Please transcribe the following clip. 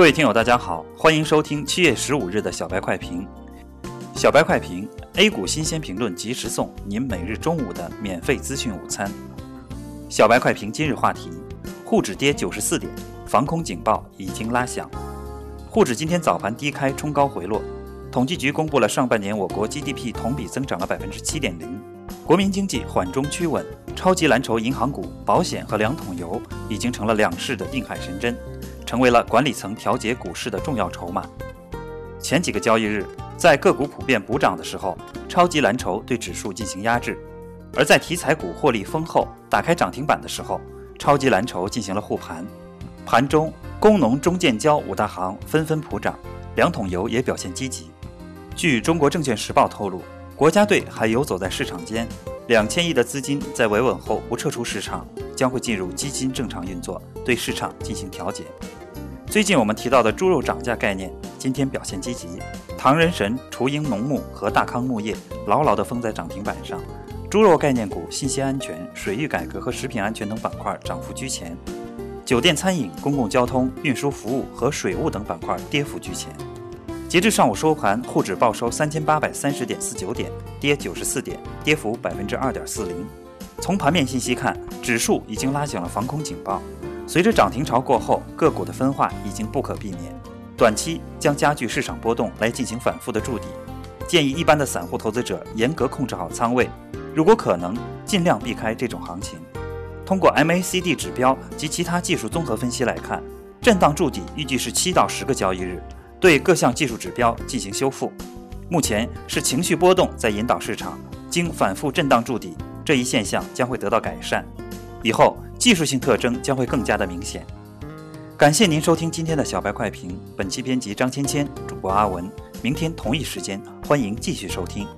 各位听友，大家好，欢迎收听七月十五日的小白快评。小白快评，A 股新鲜评论及时送，您每日中午的免费资讯午餐。小白快评今日话题：沪指跌九十四点，防空警报已经拉响。沪指今天早盘低开冲高回落。统计局公布了上半年我国 GDP 同比增长了百分之七点零，国民经济缓中趋稳。超级蓝筹银行股、保险和两桶油已经成了两市的定海神针。成为了管理层调节股市的重要筹码。前几个交易日，在个股普遍补涨的时候，超级蓝筹对指数进行压制；而在题材股获利丰厚、打开涨停板的时候，超级蓝筹进行了护盘。盘中，工农中建交五大行纷纷普涨，两桶油也表现积极。据中国证券时报透露，国家队还游走在市场间，两千亿的资金在维稳后不撤出市场，将会进入基金正常运作，对市场进行调节。最近我们提到的猪肉涨价概念，今天表现积极。唐人神、雏鹰农牧和大康牧业牢牢地封在涨停板上。猪肉概念股、信息安全、水域改革和食品安全等板块涨幅居前。酒店餐饮、公共交通运输服务和水务等板块跌幅居前。截至上午收盘，沪指报收三千八百三十点四九点，跌九十四点，跌幅百分之二点四零。从盘面信息看，指数已经拉响了防空警报。随着涨停潮过后，个股的分化已经不可避免，短期将加剧市场波动来进行反复的筑底。建议一般的散户投资者严格控制好仓位，如果可能，尽量避开这种行情。通过 MACD 指标及其他技术综合分析来看，震荡筑底预计是七到十个交易日，对各项技术指标进行修复。目前是情绪波动在引导市场，经反复震荡筑底，这一现象将会得到改善。以后。技术性特征将会更加的明显。感谢您收听今天的小白快评，本期编辑张芊芊，主播阿文。明天同一时间，欢迎继续收听。